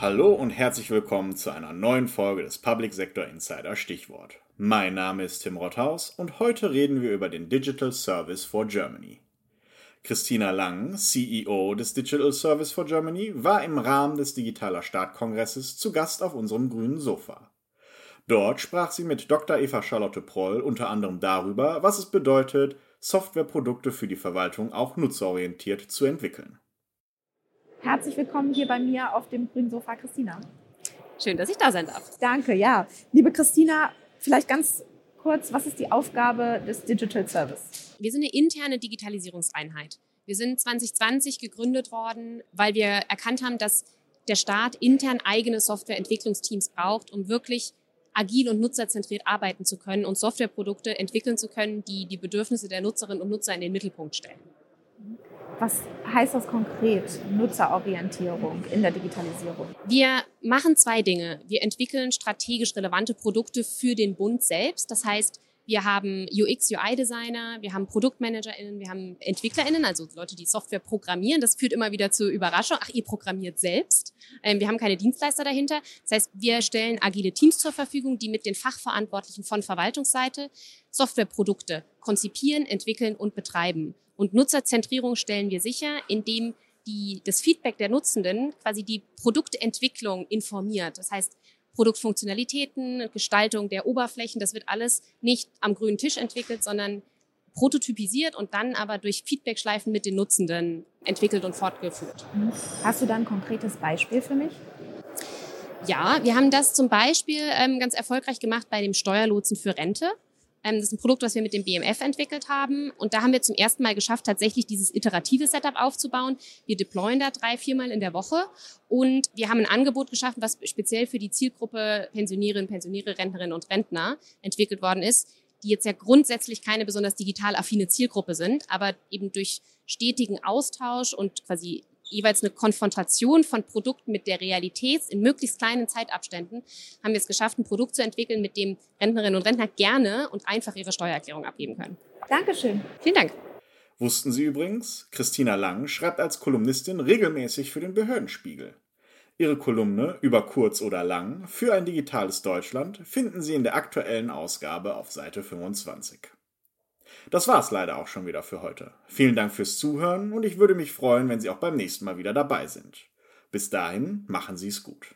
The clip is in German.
Hallo und herzlich willkommen zu einer neuen Folge des Public Sector Insider Stichwort. Mein Name ist Tim Rothaus und heute reden wir über den Digital Service for Germany. Christina Lang, CEO des Digital Service for Germany, war im Rahmen des Digitaler Startkongresses zu Gast auf unserem grünen Sofa. Dort sprach sie mit Dr. Eva Charlotte Proll unter anderem darüber, was es bedeutet, Softwareprodukte für die Verwaltung auch nutzerorientiert zu entwickeln. Herzlich willkommen hier bei mir auf dem grünen Sofa, Christina. Schön, dass ich da sein darf. Danke, ja. Liebe Christina, vielleicht ganz kurz, was ist die Aufgabe des Digital Service? Wir sind eine interne Digitalisierungseinheit. Wir sind 2020 gegründet worden, weil wir erkannt haben, dass der Staat intern eigene Softwareentwicklungsteams braucht, um wirklich agil und nutzerzentriert arbeiten zu können und Softwareprodukte entwickeln zu können, die die Bedürfnisse der Nutzerinnen und Nutzer in den Mittelpunkt stellen. Was heißt das konkret, Nutzerorientierung in der Digitalisierung? Wir machen zwei Dinge. Wir entwickeln strategisch relevante Produkte für den Bund selbst. Das heißt, wir haben UX, UI-Designer, wir haben ProduktmanagerInnen, wir haben EntwicklerInnen, also Leute, die Software programmieren. Das führt immer wieder zur Überraschung. Ach, ihr programmiert selbst. Ähm, wir haben keine Dienstleister dahinter. Das heißt, wir stellen agile Teams zur Verfügung, die mit den Fachverantwortlichen von Verwaltungsseite Softwareprodukte konzipieren, entwickeln und betreiben. Und Nutzerzentrierung stellen wir sicher, indem die, das Feedback der Nutzenden quasi die Produktentwicklung informiert. Das heißt, Produktfunktionalitäten, Gestaltung der Oberflächen, das wird alles nicht am grünen Tisch entwickelt, sondern prototypisiert und dann aber durch Feedbackschleifen mit den Nutzenden entwickelt und fortgeführt. Hast du da ein konkretes Beispiel für mich? Ja, wir haben das zum Beispiel ähm, ganz erfolgreich gemacht bei dem Steuerlotsen für Rente. Ähm, das ist ein Produkt, was wir mit dem BMF entwickelt haben. Und da haben wir zum ersten Mal geschafft, tatsächlich dieses iterative Setup aufzubauen. Wir deployen da drei, viermal in der Woche. Und wir haben ein Angebot geschaffen, was speziell für die Zielgruppe Pensionierinnen, Pensioniere, Rentnerinnen und Rentner entwickelt worden ist, die jetzt ja grundsätzlich keine besonders digital affine Zielgruppe sind, aber eben durch stetigen Austausch und quasi jeweils eine Konfrontation von Produkten mit der Realität in möglichst kleinen Zeitabständen, haben wir es geschafft, ein Produkt zu entwickeln, mit dem Rentnerinnen und Rentner gerne und einfach ihre Steuererklärung abgeben können. Dankeschön. Vielen Dank. Wussten Sie übrigens, Christina Lang schreibt als Kolumnistin regelmäßig für den Behördenspiegel. Ihre Kolumne über kurz oder lang für ein digitales Deutschland finden Sie in der aktuellen Ausgabe auf Seite 25. Das war's leider auch schon wieder für heute. Vielen Dank fürs Zuhören und ich würde mich freuen, wenn Sie auch beim nächsten Mal wieder dabei sind. Bis dahin, machen Sie es gut.